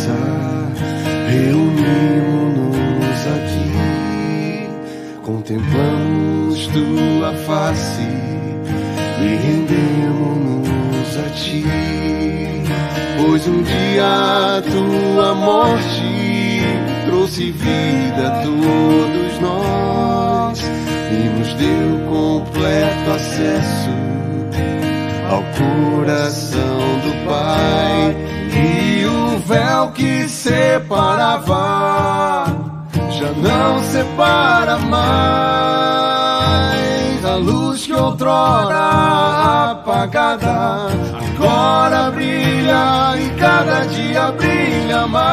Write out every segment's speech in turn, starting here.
Presença, reunimos-nos aqui, contemplamos tua face e rendemos-nos a ti. Pois um dia tua morte trouxe vida a todos nós e nos deu completo acesso separava já não separa mais. A luz que outrora apagada agora brilha e cada dia brilha mais.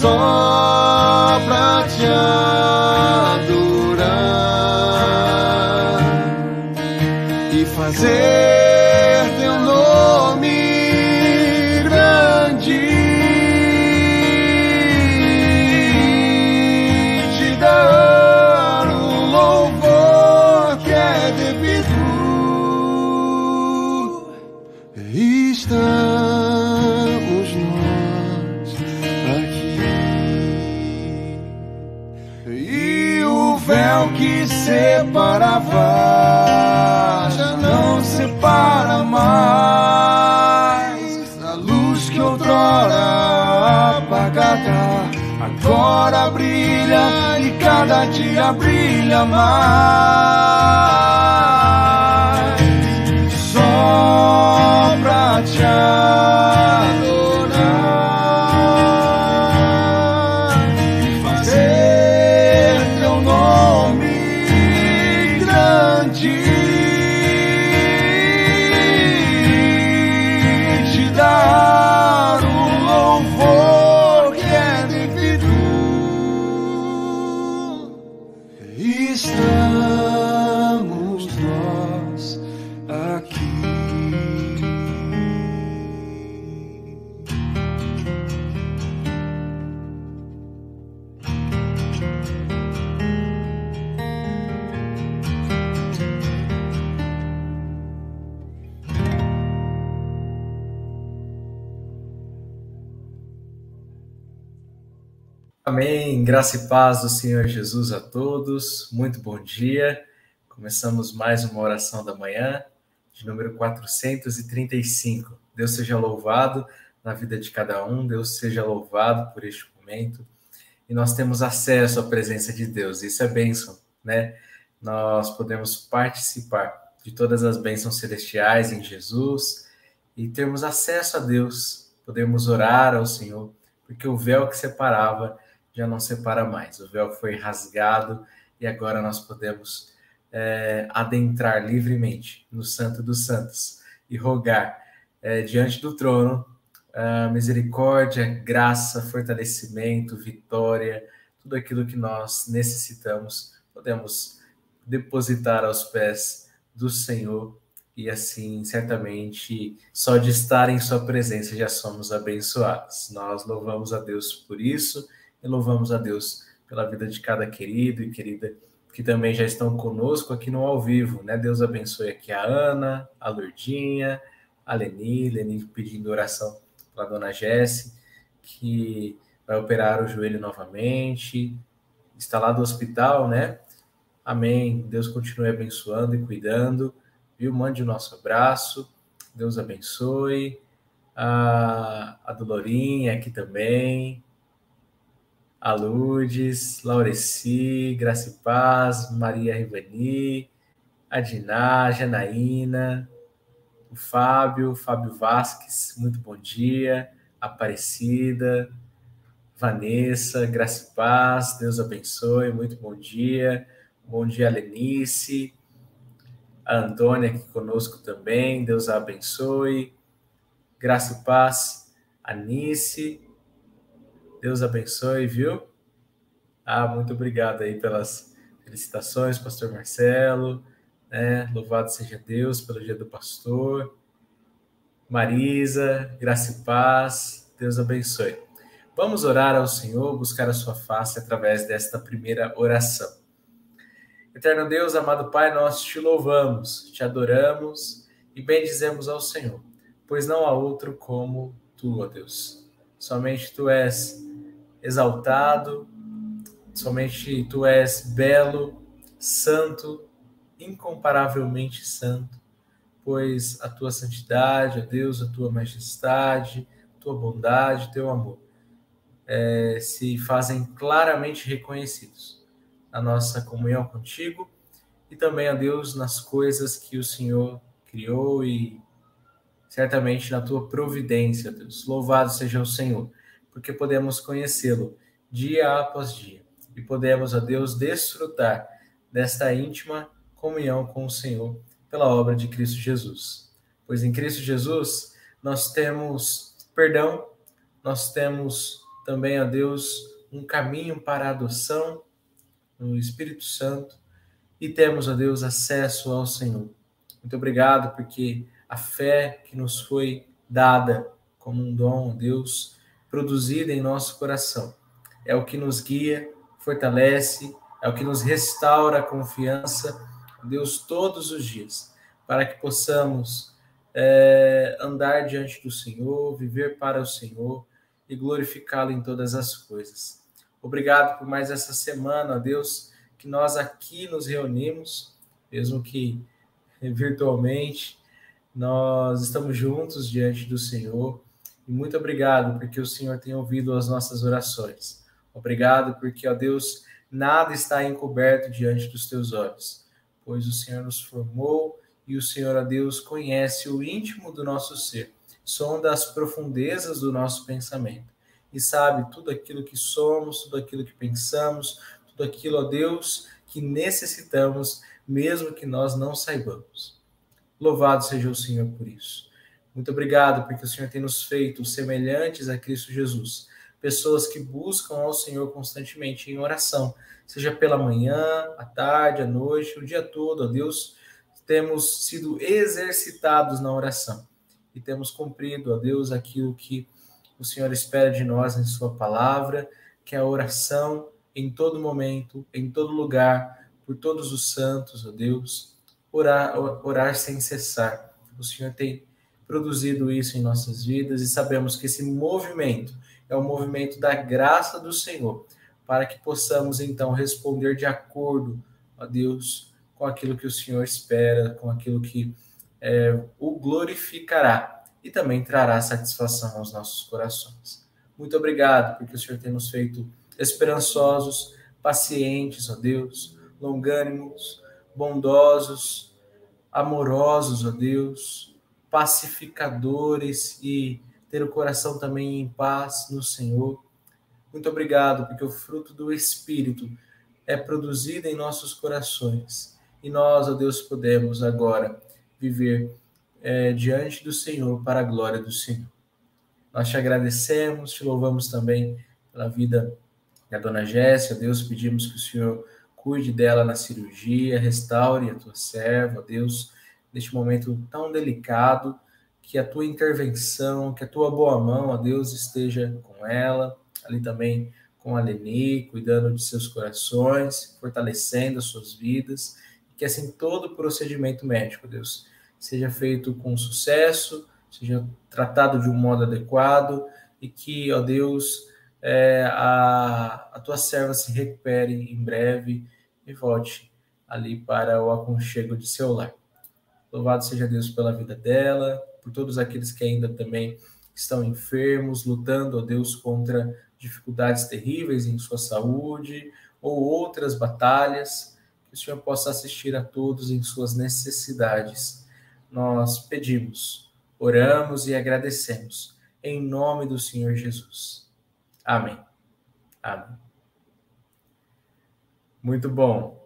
Só pra te fazer teu nome separava para mais. A luz que outrora apagada agora brilha e cada dia brilha mais. Graça e paz do Senhor Jesus a todos. Muito bom dia. Começamos mais uma oração da manhã, de número 435. Deus seja louvado na vida de cada um, Deus seja louvado por este momento. E nós temos acesso à presença de Deus, isso é bênção, né? Nós podemos participar de todas as bênçãos celestiais em Jesus e termos acesso a Deus, podemos orar ao Senhor, porque o véu que separava já não separa mais. O véu foi rasgado e agora nós podemos é, adentrar livremente no Santo dos Santos e rogar é, diante do trono misericórdia, graça, fortalecimento, vitória, tudo aquilo que nós necessitamos, podemos depositar aos pés do Senhor e assim, certamente, só de estar em Sua presença já somos abençoados. Nós louvamos a Deus por isso e louvamos a Deus pela vida de cada querido e querida que também já estão conosco aqui no ao vivo, né? Deus abençoe aqui a Ana, a Lourdinha, a Leni, Leni pedindo oração para a dona Jesse, que vai operar o joelho novamente, está lá do hospital, né? Amém. Deus continue abençoando e cuidando, viu? Mande o nosso abraço, Deus abençoe. A, a Dolorinha aqui também, a Lourdes, Laureci, Graça e Paz, Maria Rivani, a Diná, a Janaína, o Fábio, Fábio Vasques, muito bom dia, Aparecida, Vanessa, Graça e Paz, Deus abençoe, muito bom dia, bom dia, Lenice, a Antônia aqui conosco também, Deus a abençoe, Graça e Paz, Anice, Deus abençoe, viu? Ah, muito obrigado aí pelas felicitações, Pastor Marcelo. Né? Louvado seja Deus pelo dia do pastor. Marisa, graça e paz. Deus abençoe. Vamos orar ao Senhor, buscar a sua face através desta primeira oração. Eterno Deus, amado Pai, nós te louvamos, te adoramos e bendizemos ao Senhor, pois não há outro como tu, ó Deus. Somente tu és exaltado, somente tu és belo, santo, incomparavelmente santo, pois a tua santidade, ó Deus, a tua majestade, a tua bondade, teu amor é, se fazem claramente reconhecidos na nossa comunhão contigo e também, ó Deus, nas coisas que o Senhor criou e certamente na tua providência, Deus. Louvado seja o Senhor, porque podemos conhecê-lo dia após dia e podemos, ó Deus, desfrutar desta íntima comunhão com o Senhor pela obra de Cristo Jesus. Pois em Cristo Jesus nós temos perdão, nós temos também, ó Deus, um caminho para a adoção no Espírito Santo e temos, ó Deus, acesso ao Senhor. Muito obrigado porque a fé que nos foi dada como um dom, Deus, produzida em nosso coração, é o que nos guia, fortalece, é o que nos restaura a confiança, Deus, todos os dias, para que possamos é, andar diante do Senhor, viver para o Senhor e glorificá-lo em todas as coisas. Obrigado por mais essa semana, Deus, que nós aqui nos reunimos, mesmo que virtualmente, nós estamos juntos diante do Senhor. E muito obrigado porque o Senhor tem ouvido as nossas orações. Obrigado porque, ó Deus, nada está encoberto diante dos teus olhos, pois o Senhor nos formou e o Senhor, ó Deus, conhece o íntimo do nosso ser sonda as profundezas do nosso pensamento e sabe tudo aquilo que somos, tudo aquilo que pensamos, tudo aquilo, ó Deus, que necessitamos, mesmo que nós não saibamos. Louvado seja o Senhor por isso. Muito obrigado, porque o Senhor tem nos feito semelhantes a Cristo Jesus, pessoas que buscam ao Senhor constantemente em oração, seja pela manhã, à tarde, à noite, o dia todo, ó Deus, temos sido exercitados na oração e temos cumprido, ó Deus, aquilo que o Senhor espera de nós em Sua palavra, que é a oração em todo momento, em todo lugar, por todos os santos, ó Deus, orar, orar sem cessar. O Senhor tem produzido isso em nossas vidas e sabemos que esse movimento é o movimento da graça do Senhor, para que possamos então responder de acordo, ó Deus, com aquilo que o Senhor espera, com aquilo que é, o glorificará e também trará satisfação aos nossos corações. Muito obrigado, porque o Senhor tem nos feito esperançosos, pacientes, ó Deus, longânimos, bondosos, amorosos, ó Deus, pacificadores e ter o coração também em paz no Senhor. Muito obrigado, porque o fruto do Espírito é produzido em nossos corações e nós, ó Deus, podemos agora viver é, diante do Senhor para a glória do Senhor. Nós te agradecemos, te louvamos também pela vida da dona Jéssica. Deus, pedimos que o Senhor cuide dela na cirurgia, restaure a tua serva, Deus, neste momento tão delicado, que a tua intervenção, que a tua boa mão, ó Deus, esteja com ela, ali também com a Leni, cuidando de seus corações, fortalecendo as suas vidas, que assim todo procedimento médico, Deus, seja feito com sucesso, seja tratado de um modo adequado e que, ó Deus, é, a, a tua serva se recupere em breve e volte ali para o aconchego de seu lar. Louvado seja Deus pela vida dela, por todos aqueles que ainda também estão enfermos, lutando, ó Deus, contra dificuldades terríveis em sua saúde ou outras batalhas, que o Senhor possa assistir a todos em suas necessidades nós pedimos, oramos e agradecemos, em nome do Senhor Jesus. Amém. Amém. Muito bom.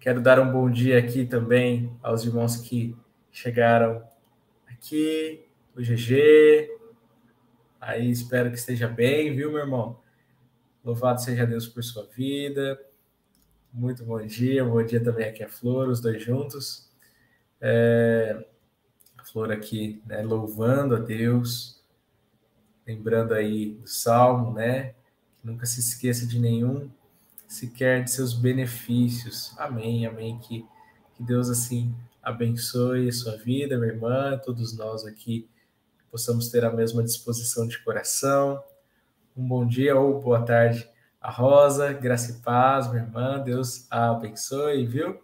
Quero dar um bom dia aqui também aos irmãos que chegaram aqui, o GG. Aí espero que esteja bem, viu, meu irmão? Louvado seja Deus por sua vida. Muito bom dia. Bom dia também aqui a Flor, os dois juntos. É, a Flor aqui, né, louvando a Deus, lembrando aí do Salmo, né? Que nunca se esqueça de nenhum sequer de seus benefícios. Amém, amém. Que, que Deus assim abençoe a sua vida, minha irmã, todos nós aqui possamos ter a mesma disposição de coração. Um bom dia ou boa tarde a Rosa, graça e paz, minha irmã, Deus a abençoe, viu?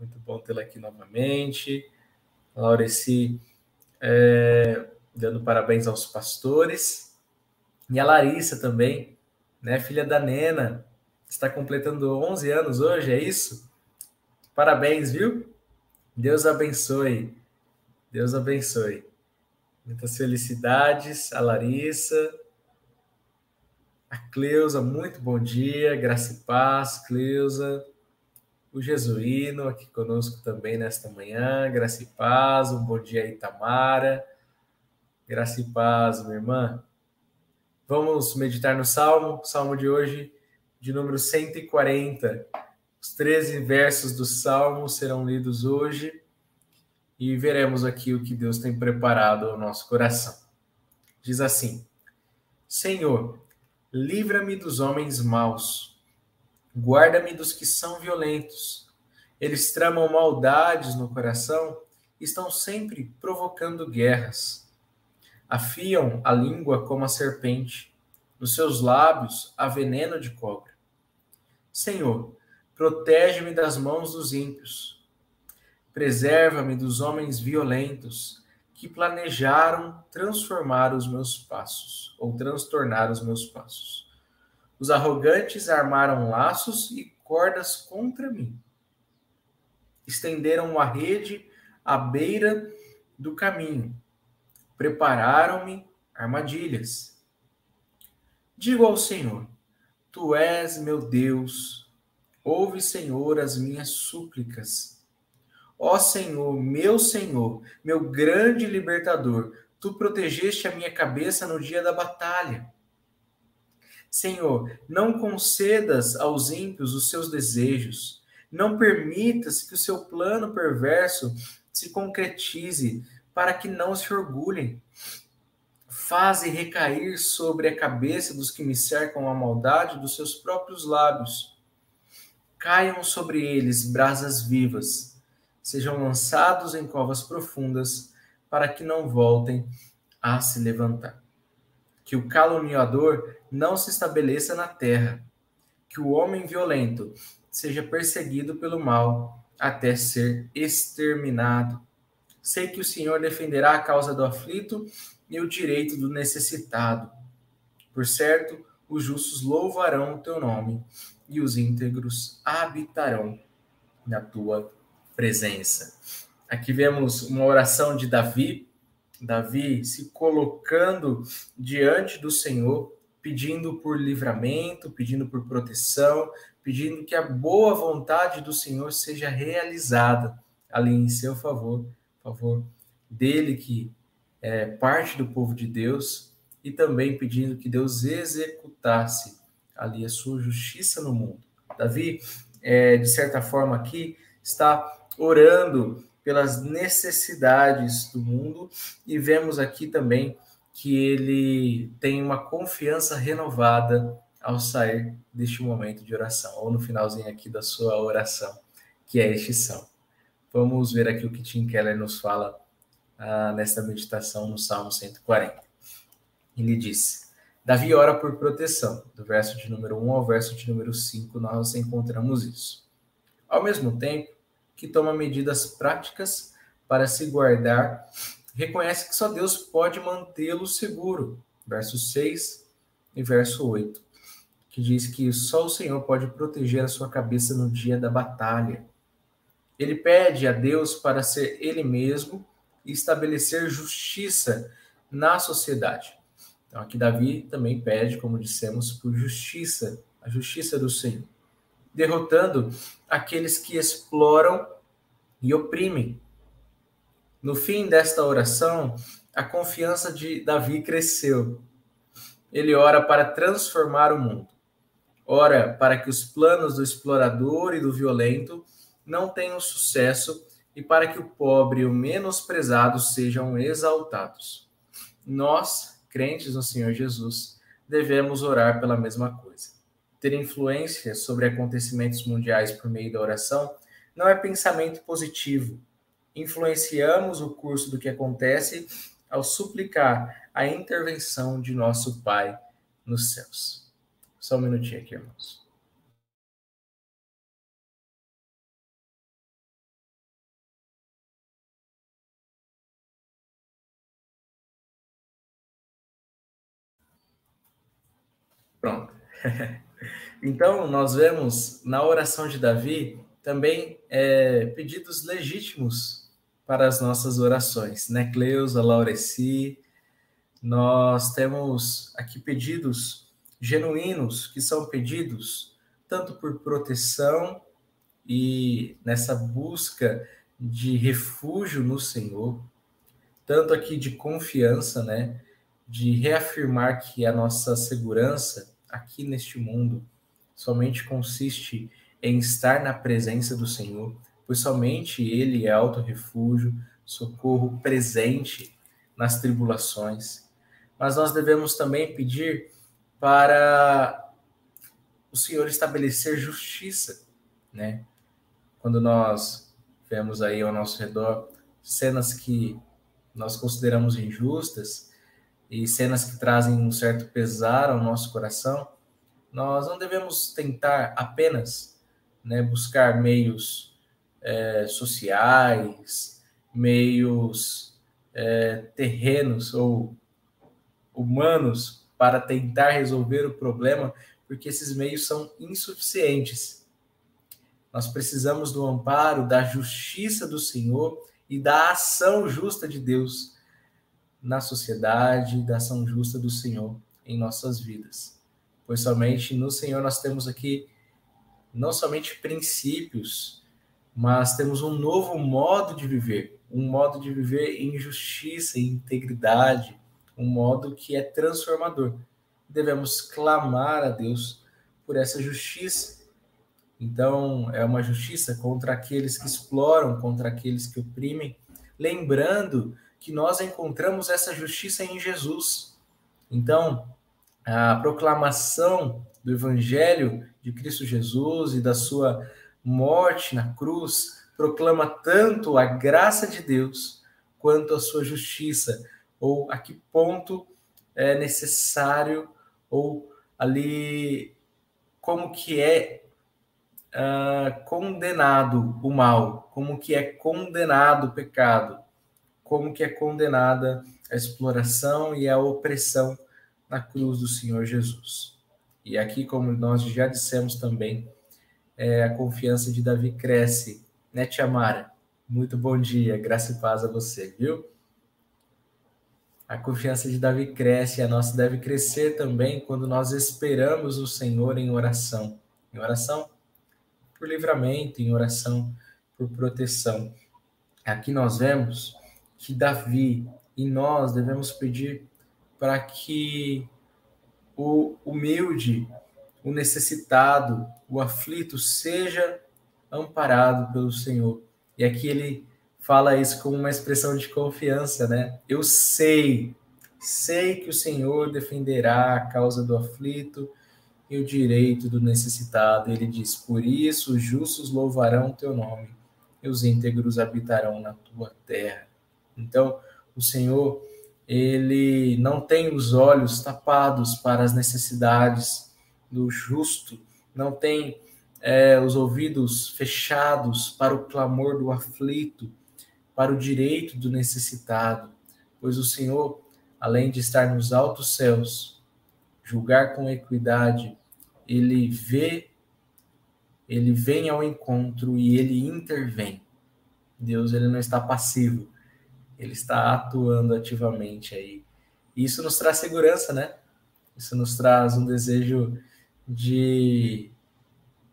Muito bom tê-la aqui novamente. Laureci é, dando parabéns aos pastores. E a Larissa também, né, filha da Nena, está completando 11 anos hoje, é isso? Parabéns, viu? Deus abençoe. Deus abençoe. Muitas felicidades a Larissa, a Cleusa, muito bom dia, graça e paz, Cleusa. O Jesuíno aqui conosco também nesta manhã, graça e paz, um bom dia Itamara, graça e paz, minha irmã. Vamos meditar no Salmo, Salmo de hoje, de número 140. Os 13 versos do Salmo serão lidos hoje e veremos aqui o que Deus tem preparado ao nosso coração. Diz assim: Senhor, Livra-me dos homens maus. Guarda-me dos que são violentos. Eles tramam maldades no coração e estão sempre provocando guerras. Afiam a língua como a serpente. Nos seus lábios há veneno de cobra. Senhor, protege-me das mãos dos ímpios. Preserva-me dos homens violentos que planejaram transformar os meus passos, ou transtornar os meus passos. Os arrogantes armaram laços e cordas contra mim. Estenderam uma rede à beira do caminho. Prepararam-me armadilhas. Digo ao Senhor: Tu és meu Deus. Ouve, Senhor, as minhas súplicas Ó Senhor, meu Senhor, meu grande libertador, tu protegeste a minha cabeça no dia da batalha. Senhor, não concedas aos ímpios os seus desejos. Não permitas que o seu plano perverso se concretize, para que não se orgulhem. Faze recair sobre a cabeça dos que me cercam a maldade dos seus próprios lábios. Caiam sobre eles brasas vivas sejam lançados em covas profundas, para que não voltem a se levantar. Que o caluniador não se estabeleça na terra, que o homem violento seja perseguido pelo mal até ser exterminado. Sei que o Senhor defenderá a causa do aflito e o direito do necessitado. Por certo, os justos louvarão o teu nome e os íntegros habitarão na tua presença. Aqui vemos uma oração de Davi, Davi se colocando diante do Senhor, pedindo por livramento, pedindo por proteção, pedindo que a boa vontade do Senhor seja realizada ali em seu favor, favor dele que é parte do povo de Deus, e também pedindo que Deus executasse ali a sua justiça no mundo. Davi, é, de certa forma aqui, está orando pelas necessidades do mundo e vemos aqui também que ele tem uma confiança renovada ao sair deste momento de oração, ou no finalzinho aqui da sua oração, que é este salmo. Vamos ver aqui o que Tim Keller nos fala ah, nesta meditação no Salmo 140. Ele diz: Davi ora por proteção. Do verso de número 1 ao verso de número 5, nós encontramos isso. Ao mesmo tempo, que toma medidas práticas para se guardar, reconhece que só Deus pode mantê-lo seguro. Verso 6 e verso 8, que diz que só o Senhor pode proteger a sua cabeça no dia da batalha. Ele pede a Deus para ser ele mesmo e estabelecer justiça na sociedade. Então, aqui Davi também pede, como dissemos, por justiça, a justiça do Senhor derrotando aqueles que exploram e oprimem. No fim desta oração, a confiança de Davi cresceu. Ele ora para transformar o mundo. Ora para que os planos do explorador e do violento não tenham sucesso e para que o pobre e o menosprezado sejam exaltados. Nós, crentes no Senhor Jesus, devemos orar pela mesma coisa ter influência sobre acontecimentos mundiais por meio da oração não é pensamento positivo. Influenciamos o curso do que acontece ao suplicar a intervenção de nosso Pai nos céus. Só um minutinho aqui, irmãos. Pronto. então, nós vemos na oração de Davi também é, pedidos legítimos para as nossas orações, né? Cleusa, Laureci, nós temos aqui pedidos genuínos, que são pedidos tanto por proteção e nessa busca de refúgio no Senhor, tanto aqui de confiança, né? De reafirmar que a nossa segurança aqui neste mundo somente consiste em estar na presença do Senhor, pois somente Ele é alto refúgio, socorro presente nas tribulações. Mas nós devemos também pedir para o Senhor estabelecer justiça, né? Quando nós vemos aí ao nosso redor cenas que nós consideramos injustas e cenas que trazem um certo pesar ao nosso coração, nós não devemos tentar apenas né, buscar meios é, sociais, meios é, terrenos ou humanos para tentar resolver o problema, porque esses meios são insuficientes. Nós precisamos do amparo, da justiça do Senhor e da ação justa de Deus na sociedade, da ação justa do Senhor em nossas vidas. Pois somente no Senhor nós temos aqui não somente princípios, mas temos um novo modo de viver, um modo de viver em justiça, em integridade, um modo que é transformador. Devemos clamar a Deus por essa justiça. Então, é uma justiça contra aqueles que exploram, contra aqueles que oprimem, lembrando que nós encontramos essa justiça em Jesus. Então, a proclamação do Evangelho de Cristo Jesus e da sua morte na cruz proclama tanto a graça de Deus quanto a sua justiça, ou a que ponto é necessário, ou ali como que é uh, condenado o mal, como que é condenado o pecado, como que é condenada a exploração e a opressão na cruz do Senhor Jesus. E aqui, como nós já dissemos também, é, a confiança de Davi cresce, né, Tia Mara? Muito bom dia, graça e paz a você, viu? A confiança de Davi cresce, a nossa deve crescer também quando nós esperamos o Senhor em oração. Em oração por livramento, em oração por proteção. Aqui nós vemos que Davi e nós devemos pedir para que o humilde, o necessitado, o aflito seja amparado pelo Senhor. E aqui ele fala isso como uma expressão de confiança, né? Eu sei, sei que o Senhor defenderá a causa do aflito e o direito do necessitado. Ele diz: Por isso os justos louvarão o teu nome e os íntegros habitarão na tua terra. Então, o Senhor ele não tem os olhos tapados para as necessidades do justo, não tem é, os ouvidos fechados para o clamor do aflito, para o direito do necessitado, pois o Senhor, além de estar nos altos céus, julgar com equidade, ele vê, ele vem ao encontro e ele intervém. Deus ele não está passivo, ele está atuando ativamente aí. E isso nos traz segurança, né? Isso nos traz um desejo de,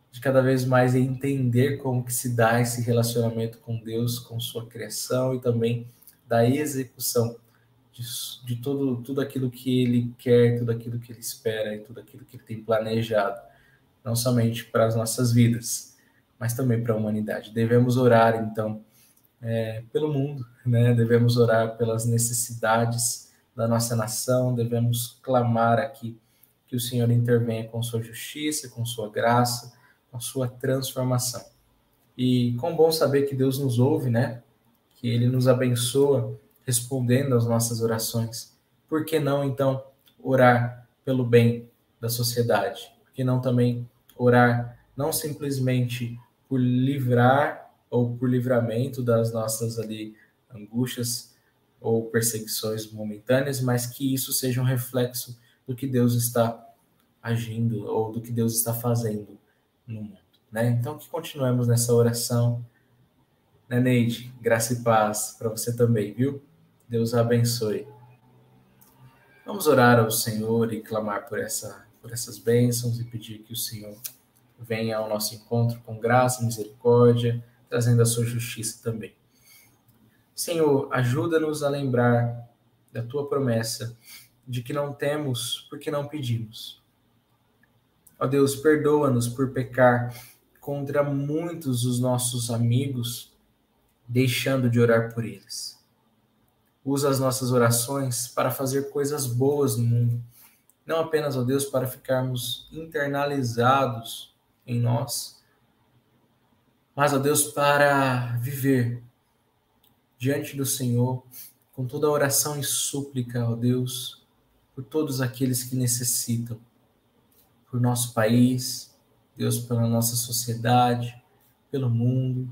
de cada vez mais entender como que se dá esse relacionamento com Deus, com sua criação e também da execução de, de todo, tudo aquilo que ele quer, tudo aquilo que ele espera e tudo aquilo que ele tem planejado, não somente para as nossas vidas, mas também para a humanidade. Devemos orar, então, é, pelo mundo, né? Devemos orar pelas necessidades da nossa nação, devemos clamar aqui que o Senhor intervenha com sua justiça, com sua graça, com sua transformação. E com bom saber que Deus nos ouve, né? Que Ele nos abençoa respondendo às nossas orações. Por que não, então, orar pelo bem da sociedade? Por que não também orar não simplesmente por livrar ou por livramento das nossas ali angústias ou perseguições momentâneas, mas que isso seja um reflexo do que Deus está agindo ou do que Deus está fazendo no mundo, né? Então que continuemos nessa oração, né, Neide? Graça e paz para você também, viu? Deus abençoe. Vamos orar ao Senhor e clamar por essa por essas bênçãos e pedir que o Senhor venha ao nosso encontro com graça e misericórdia, trazendo a sua justiça também. Senhor, ajuda-nos a lembrar da tua promessa de que não temos porque não pedimos. Ó Deus, perdoa-nos por pecar contra muitos dos nossos amigos, deixando de orar por eles. Usa as nossas orações para fazer coisas boas no mundo, não apenas, ó Deus, para ficarmos internalizados em nós, mas, ó Deus, para viver diante do Senhor, com toda oração e súplica, ó Deus, por todos aqueles que necessitam, por nosso país, Deus, pela nossa sociedade, pelo mundo,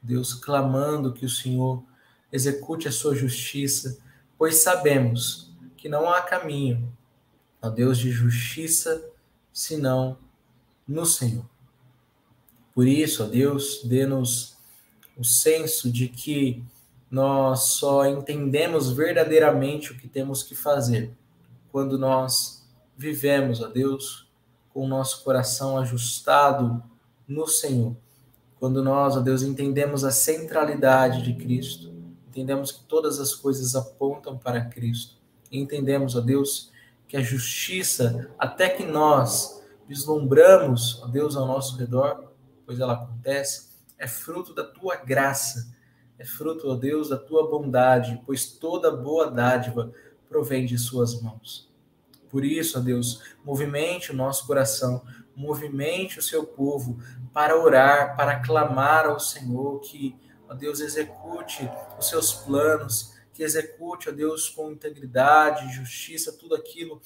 Deus, clamando que o Senhor execute a sua justiça, pois sabemos que não há caminho, ó Deus, de justiça, senão no Senhor. Por isso, ó Deus, dê-nos o senso de que nós só entendemos verdadeiramente o que temos que fazer quando nós vivemos, ó Deus, com o nosso coração ajustado no Senhor. Quando nós, ó Deus, entendemos a centralidade de Cristo, entendemos que todas as coisas apontam para Cristo, entendemos, ó Deus, que a justiça, até que nós vislumbramos, ó Deus, ao nosso redor, pois ela acontece, é fruto da tua graça é fruto, ó Deus, da tua bondade, pois toda boa dádiva provém de suas mãos. Por isso, ó Deus, movimente o nosso coração, movimente o seu povo para orar, para clamar ao Senhor que, ó Deus, execute os seus planos, que execute, ó Deus, com integridade, justiça, tudo aquilo,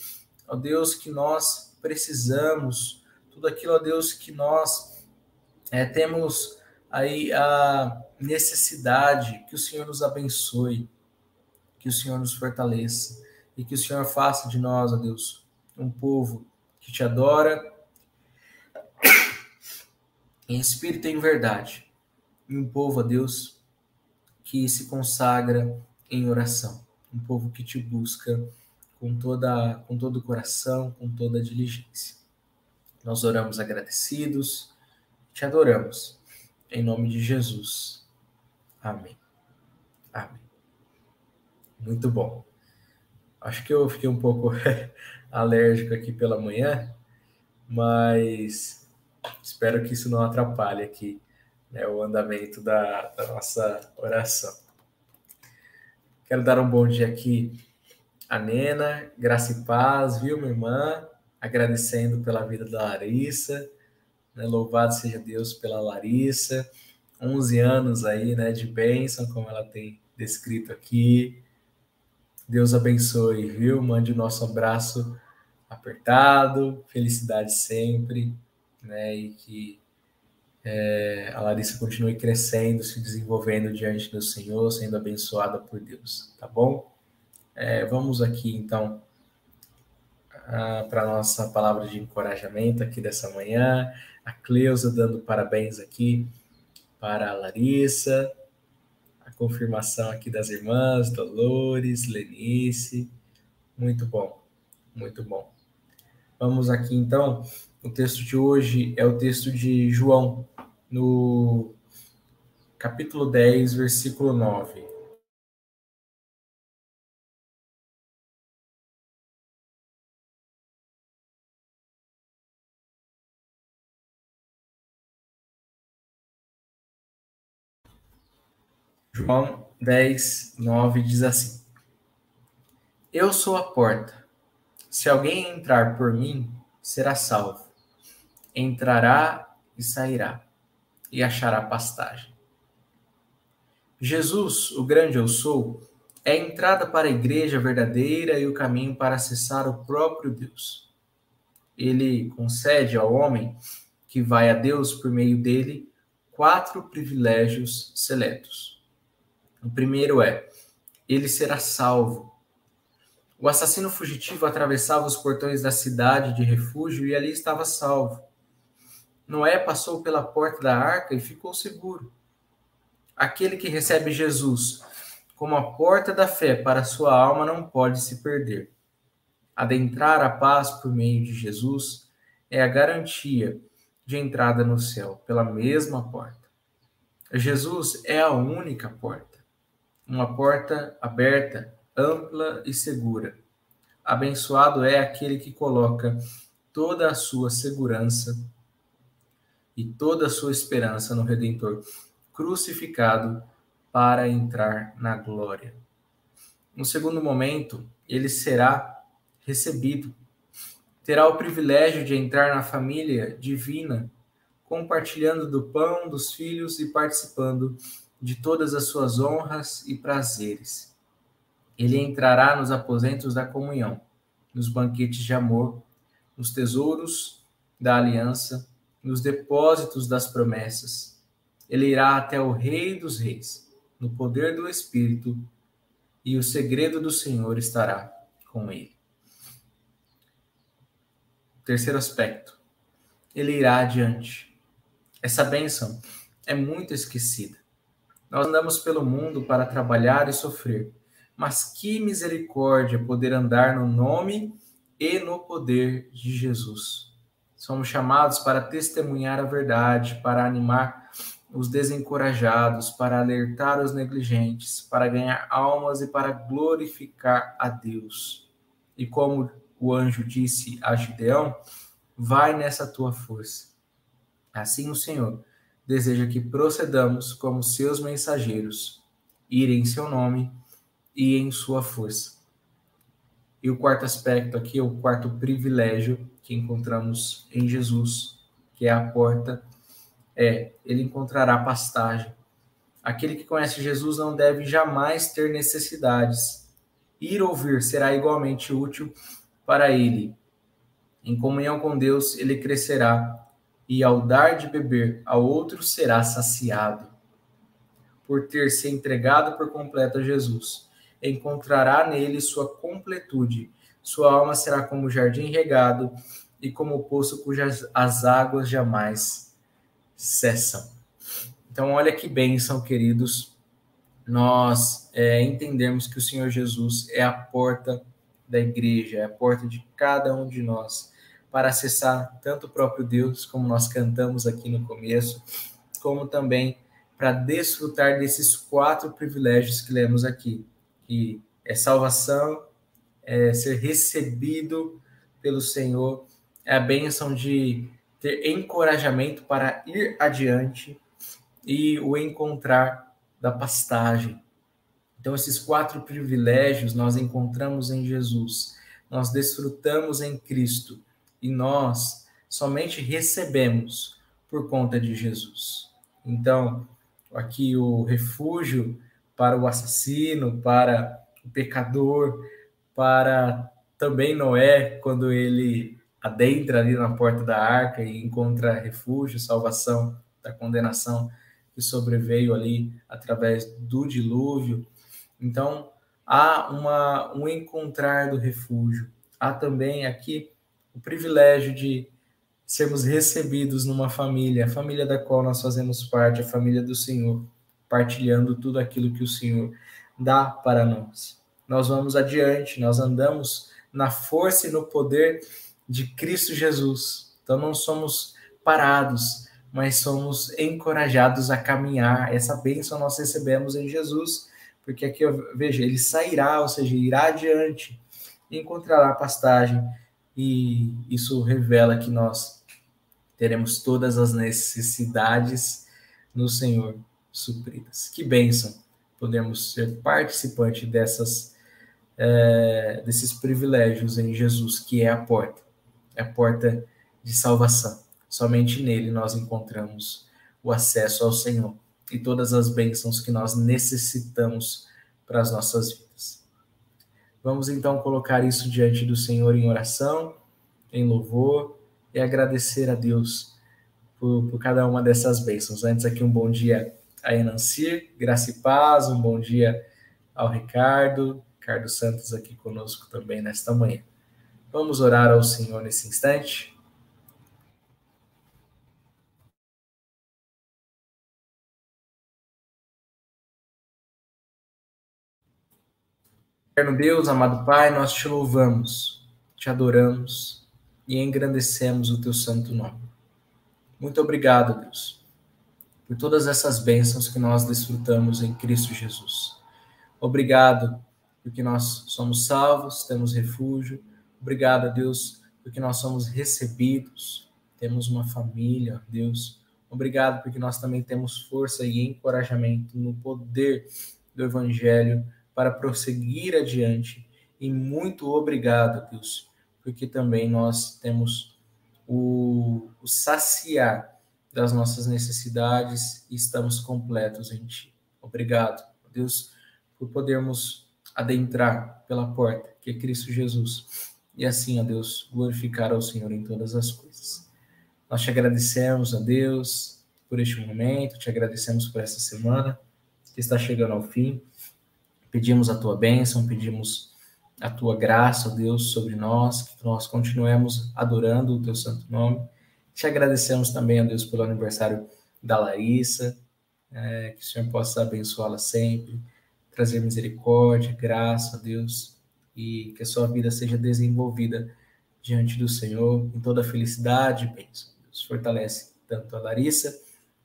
ó Deus, que nós precisamos, tudo aquilo, ó Deus, que nós é, temos aí a necessidade, que o Senhor nos abençoe, que o Senhor nos fortaleça e que o Senhor faça de nós, ó Deus, um povo que te adora em espírito e em verdade, e um povo, ó Deus, que se consagra em oração, um povo que te busca com toda com todo o coração, com toda a diligência. Nós oramos agradecidos, te adoramos em nome de Jesus. Amém. Amém. Muito bom. Acho que eu fiquei um pouco alérgico aqui pela manhã, mas espero que isso não atrapalhe aqui né, o andamento da, da nossa oração. Quero dar um bom dia aqui a Nena, graça e paz, viu, minha irmã? Agradecendo pela vida da Larissa né? Louvado seja Deus pela Larissa, 11 anos aí, né, de bênção, como ela tem descrito aqui. Deus abençoe, viu? Mande o nosso abraço apertado, felicidade sempre, né? E que é, a Larissa continue crescendo, se desenvolvendo diante do Senhor, sendo abençoada por Deus, tá bom? É, vamos aqui então para a nossa palavra de encorajamento aqui dessa manhã a Cleusa dando parabéns aqui para a Larissa, a confirmação aqui das irmãs, Dolores, Lenice, muito bom, muito bom. Vamos aqui então, o texto de hoje é o texto de João, no capítulo 10, versículo 9. João 10, 9 diz assim: Eu sou a porta. Se alguém entrar por mim, será salvo. Entrará e sairá, e achará pastagem. Jesus, o grande eu sou, é a entrada para a igreja verdadeira e o caminho para acessar o próprio Deus. Ele concede ao homem que vai a Deus por meio dele quatro privilégios seletos. O primeiro é: ele será salvo. O assassino fugitivo atravessava os portões da cidade de refúgio e ali estava salvo. Noé passou pela porta da arca e ficou seguro. Aquele que recebe Jesus como a porta da fé para sua alma não pode se perder. Adentrar a paz por meio de Jesus é a garantia de entrada no céu pela mesma porta. Jesus é a única porta, uma porta aberta, ampla e segura. Abençoado é aquele que coloca toda a sua segurança e toda a sua esperança no Redentor crucificado para entrar na glória. No segundo momento, ele será recebido. Terá o privilégio de entrar na família divina, compartilhando do pão dos filhos e participando de todas as suas honras e prazeres. Ele entrará nos aposentos da comunhão, nos banquetes de amor, nos tesouros da aliança, nos depósitos das promessas. Ele irá até o Rei dos Reis no poder do Espírito, e o segredo do Senhor estará com ele. Terceiro aspecto, ele irá adiante. Essa bênção é muito esquecida. Nós andamos pelo mundo para trabalhar e sofrer, mas que misericórdia poder andar no nome e no poder de Jesus. Somos chamados para testemunhar a verdade, para animar os desencorajados, para alertar os negligentes, para ganhar almas e para glorificar a Deus. E como o anjo disse a Gideão, vai nessa tua força. Assim o Senhor deseja que procedamos como seus mensageiros, ir em seu nome e em sua força. E o quarto aspecto aqui, o quarto privilégio que encontramos em Jesus, que é a porta é: ele encontrará pastagem. Aquele que conhece Jesus não deve jamais ter necessidades. Ir ouvir será igualmente útil para ele. Em comunhão com Deus, ele crescerá, e ao dar de beber a outro será saciado. Por ter se entregado por completo a Jesus, encontrará nele sua completude. Sua alma será como jardim regado e como poço cujas as águas jamais cessam. Então, olha que bênção, queridos, nós é, entendemos que o Senhor Jesus é a porta da igreja, é a porta de cada um de nós para acessar tanto o próprio Deus, como nós cantamos aqui no começo, como também para desfrutar desses quatro privilégios que lemos aqui, que é salvação, é ser recebido pelo Senhor, é a bênção de ter encorajamento para ir adiante e o encontrar da pastagem. Então, esses quatro privilégios nós encontramos em Jesus, nós desfrutamos em Cristo e nós somente recebemos por conta de Jesus. Então, aqui o refúgio para o assassino, para o pecador, para também Noé, quando ele adentra ali na porta da arca e encontra refúgio, salvação da condenação que sobreveio ali através do dilúvio. Então, há uma, um encontrar do refúgio. Há também aqui o privilégio de sermos recebidos numa família, a família da qual nós fazemos parte, a família do Senhor, partilhando tudo aquilo que o Senhor dá para nós. Nós vamos adiante, nós andamos na força e no poder de Cristo Jesus. Então não somos parados, mas somos encorajados a caminhar. Essa bênção nós recebemos em Jesus, porque aqui eu vejo, ele sairá, ou seja, irá adiante, encontrará pastagem, e isso revela que nós teremos todas as necessidades no Senhor supridas. Que bênção podemos ser participante dessas é, desses privilégios em Jesus, que é a porta, é a porta de salvação. Somente nele nós encontramos o acesso ao Senhor e todas as bênçãos que nós necessitamos para as nossas vidas. Vamos então colocar isso diante do Senhor em oração, em louvor e agradecer a Deus por, por cada uma dessas bênçãos. Antes aqui um bom dia a Enanci, graça e paz, um bom dia ao Ricardo, Ricardo Santos aqui conosco também nesta manhã. Vamos orar ao Senhor nesse instante. Eterno Deus, amado Pai, nós te louvamos, te adoramos e engrandecemos o teu santo nome. Muito obrigado, Deus, por todas essas bênçãos que nós desfrutamos em Cristo Jesus. Obrigado porque nós somos salvos, temos refúgio. Obrigado, Deus, porque nós somos recebidos, temos uma família, Deus. Obrigado porque nós também temos força e encorajamento no poder do Evangelho para prosseguir adiante. E muito obrigado, Deus, porque também nós temos o, o saciar das nossas necessidades e estamos completos em Ti. Obrigado, Deus, por podermos adentrar pela porta, que é Cristo Jesus, e assim, ó Deus, glorificar ao Senhor em todas as coisas. Nós te agradecemos, a Deus, por este momento, te agradecemos por essa semana que está chegando ao fim. Pedimos a tua bênção, pedimos a tua graça, Deus, sobre nós, que nós continuemos adorando o teu santo nome. Te agradecemos também, a Deus, pelo aniversário da Larissa, é, que o Senhor possa abençoá-la sempre, trazer misericórdia, graça, Deus, e que a sua vida seja desenvolvida diante do Senhor em toda felicidade e bênção. Deus fortalece tanto a Larissa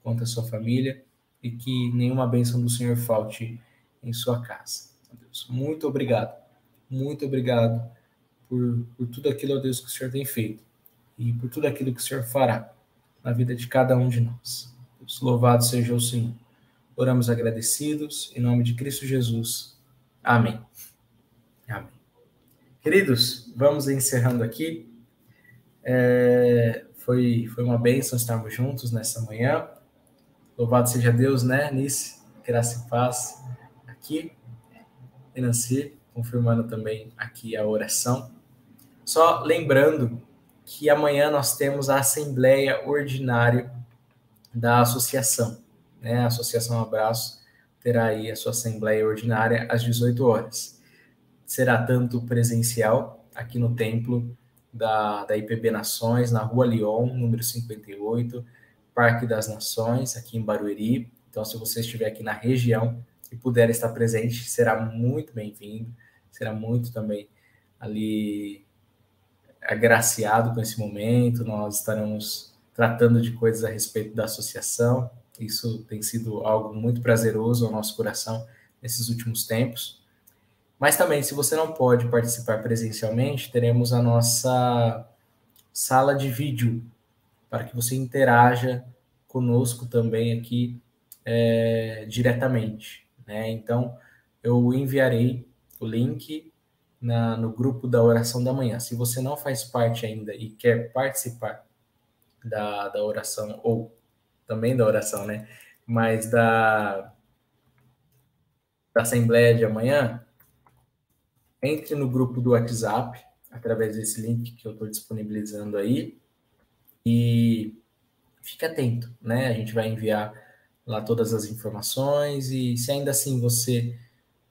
quanto a sua família e que nenhuma bênção do Senhor falte em sua casa. Deus, muito obrigado, muito obrigado por, por tudo aquilo, Deus, que o Senhor tem feito e por tudo aquilo que o Senhor fará na vida de cada um de nós. Deus, louvado seja o Senhor. Oramos agradecidos, em nome de Cristo Jesus. Amém. Amém. Queridos, vamos encerrando aqui. É, foi, foi uma bênção estarmos juntos nessa manhã. Louvado seja Deus, né, Nice? Graça e paz aqui, Nancy, confirmando também aqui a oração. Só lembrando que amanhã nós temos a Assembleia Ordinária da Associação, né? A Associação Abraço terá aí a sua Assembleia Ordinária às 18 horas. Será tanto presencial aqui no templo da, da IPB Nações, na Rua Lyon, número 58, Parque das Nações, aqui em Barueri. Então, se você estiver aqui na região, e puder estar presente, será muito bem-vindo, será muito também ali agraciado com esse momento. Nós estaremos tratando de coisas a respeito da associação. Isso tem sido algo muito prazeroso ao nosso coração nesses últimos tempos. Mas também, se você não pode participar presencialmente, teremos a nossa sala de vídeo para que você interaja conosco também aqui é, diretamente. Né? Então, eu enviarei o link na, no grupo da oração da manhã. Se você não faz parte ainda e quer participar da, da oração, ou também da oração, né? Mas da, da Assembleia de amanhã, entre no grupo do WhatsApp, através desse link que eu estou disponibilizando aí, e fique atento, né? A gente vai enviar lá todas as informações e se ainda assim você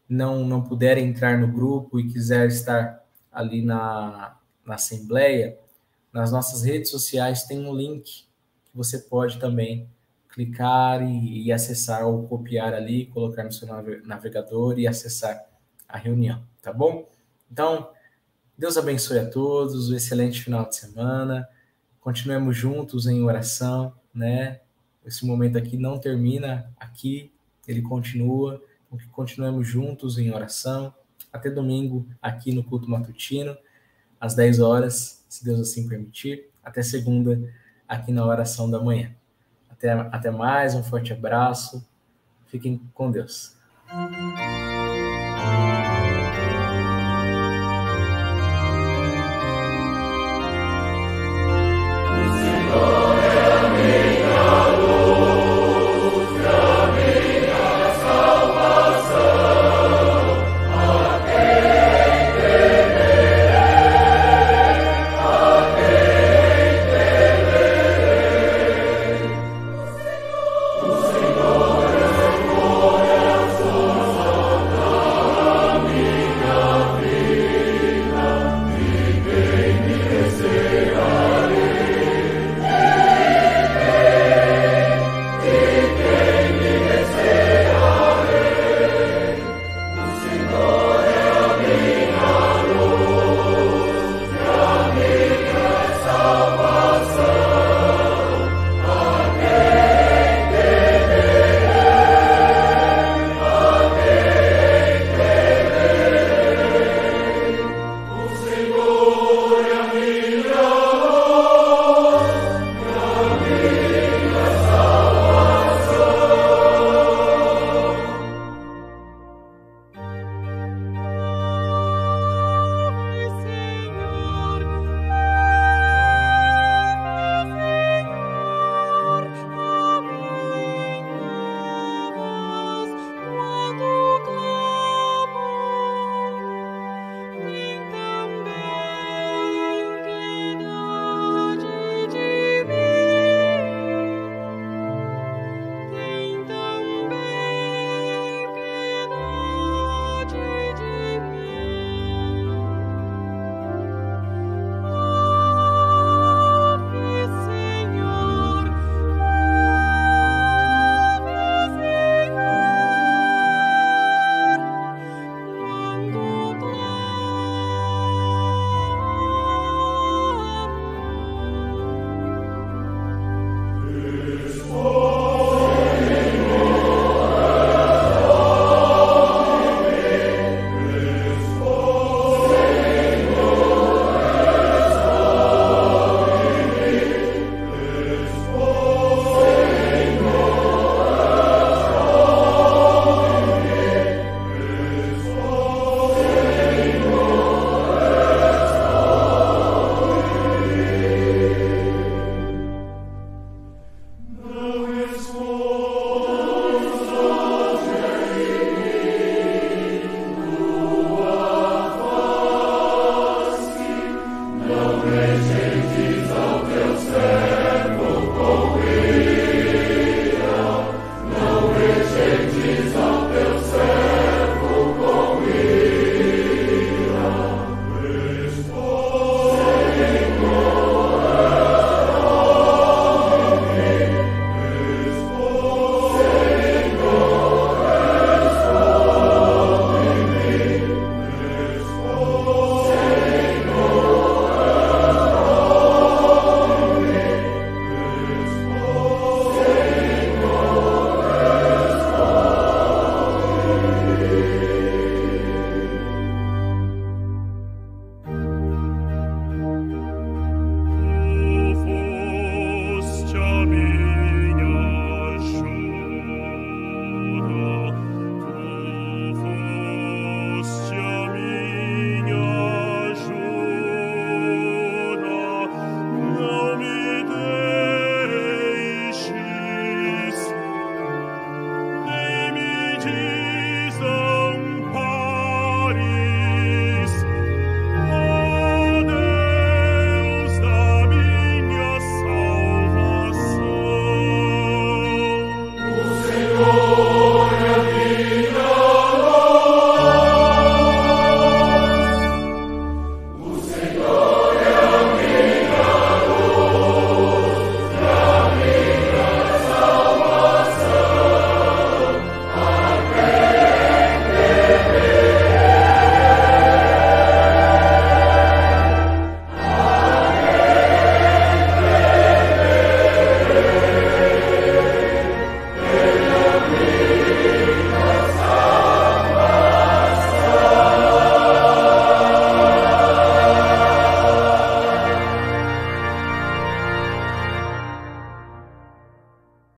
não não puder entrar no grupo e quiser estar ali na, na assembleia, nas nossas redes sociais tem um link que você pode também clicar e, e acessar ou copiar ali, colocar no seu navegador e acessar a reunião, tá bom? Então, Deus abençoe a todos, um excelente final de semana. Continuemos juntos em oração, né? Esse momento aqui não termina aqui, ele continua. Então, que continuemos juntos em oração. Até domingo, aqui no culto matutino, às 10 horas, se Deus assim permitir. Até segunda, aqui na oração da manhã. Até, até mais, um forte abraço. Fiquem com Deus.